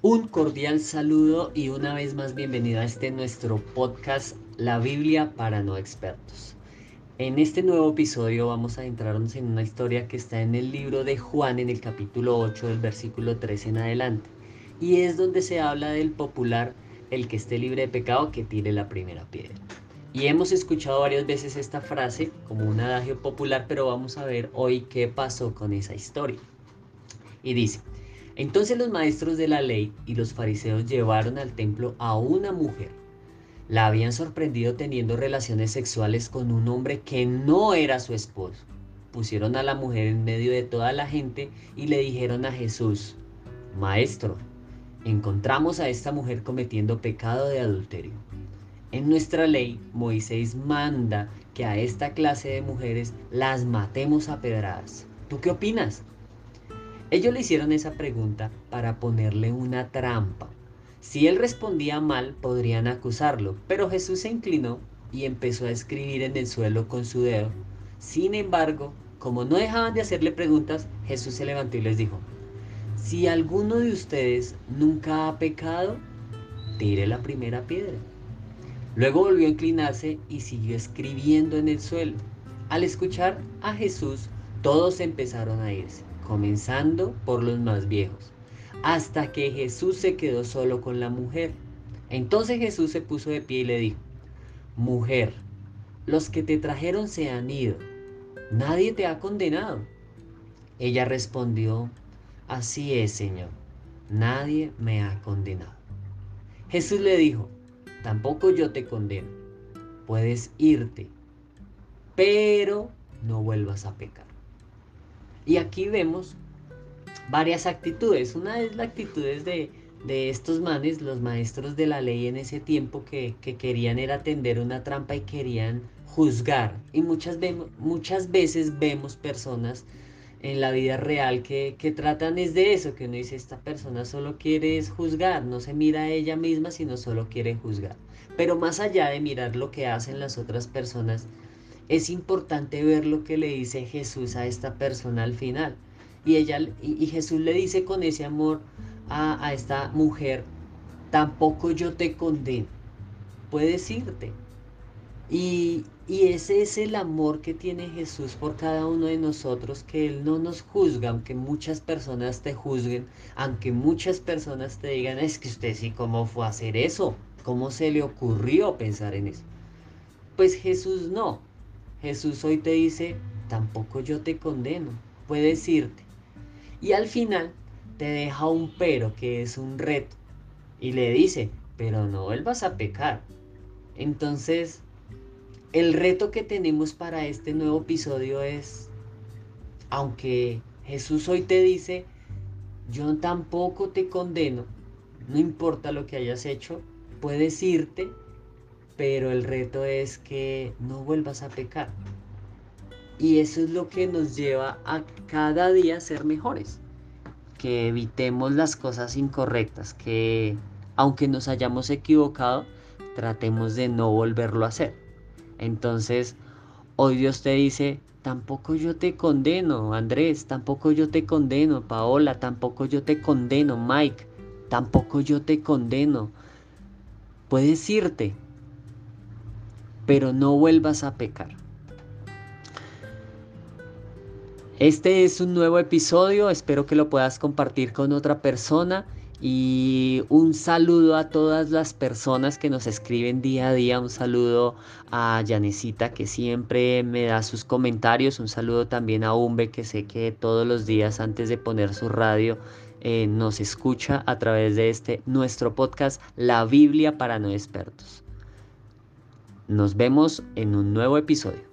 Un cordial saludo y una vez más bienvenido a este nuestro podcast La Biblia para no expertos. En este nuevo episodio vamos a entrarnos en una historia que está en el libro de Juan en el capítulo 8 del versículo 3 en adelante. Y es donde se habla del popular el que esté libre de pecado que tire la primera piedra. Y hemos escuchado varias veces esta frase como un adagio popular, pero vamos a ver hoy qué pasó con esa historia. Y dice, entonces los maestros de la ley y los fariseos llevaron al templo a una mujer. La habían sorprendido teniendo relaciones sexuales con un hombre que no era su esposo. Pusieron a la mujer en medio de toda la gente y le dijeron a Jesús, Maestro, encontramos a esta mujer cometiendo pecado de adulterio. En nuestra ley, Moisés manda que a esta clase de mujeres las matemos a pedradas. ¿Tú qué opinas? Ellos le hicieron esa pregunta para ponerle una trampa. Si él respondía mal, podrían acusarlo, pero Jesús se inclinó y empezó a escribir en el suelo con su dedo. Sin embargo, como no dejaban de hacerle preguntas, Jesús se levantó y les dijo, si alguno de ustedes nunca ha pecado, tire la primera piedra. Luego volvió a inclinarse y siguió escribiendo en el suelo. Al escuchar a Jesús, todos empezaron a irse comenzando por los más viejos, hasta que Jesús se quedó solo con la mujer. Entonces Jesús se puso de pie y le dijo, Mujer, los que te trajeron se han ido, nadie te ha condenado. Ella respondió, Así es, Señor, nadie me ha condenado. Jesús le dijo, Tampoco yo te condeno, puedes irte, pero no vuelvas a pecar. Y aquí vemos varias actitudes. Una es la actitud de, de estos manes, los maestros de la ley en ese tiempo que, querían era tender una trampa y querían juzgar. Y muchas, muchas veces vemos personas en la vida real que, que, tratan es de eso, que uno dice, esta persona solo quiere juzgar, no se mira a ella misma, sino solo quiere juzgar. Pero más allá de mirar lo que hacen las otras personas, es importante ver lo que le dice Jesús a esta persona al final. Y, ella, y, Jesús le dice con ese amor a, esta mujer, tampoco yo te condeno, puedes irte. Y, y, ese es el amor que tiene Jesús por cada uno de nosotros, que Él no nos juzga, aunque muchas personas te juzguen, aunque muchas personas te digan, es que usted sí, ¿cómo fue a hacer eso? ¿Cómo se le ocurrió pensar en eso? Pues Jesús no, Jesús hoy te dice, tampoco yo te condeno, puedes irte. Y al final te deja un pero, que es un reto, y le dice, pero no vuelvas a pecar. Entonces, el reto que tenemos para este nuevo episodio es, aunque Jesús hoy te dice, yo tampoco te condeno, no importa lo que hayas hecho, puedes irte pero el reto es que no vuelvas a pecar. Y eso es lo que nos lleva a cada día ser mejores, que evitemos las cosas incorrectas, que aunque nos hayamos equivocado, tratemos de no volverlo a hacer. Entonces, hoy Dios te dice, tampoco yo te condeno, Andrés, tampoco yo te condeno, Paola, tampoco yo te condeno, Mike, tampoco yo te condeno. Puedes irte, pero no vuelvas a pecar. Este es un nuevo episodio, espero que lo puedas compartir con otra persona y un saludo a todas las personas que nos escriben día a día, un saludo a Yanecita que siempre me da sus comentarios, un saludo también a Umbe que sé que todos los días antes de poner su radio eh, nos escucha a través de este nuestro podcast La Biblia para no expertos. Nos vemos en un nuevo episodio.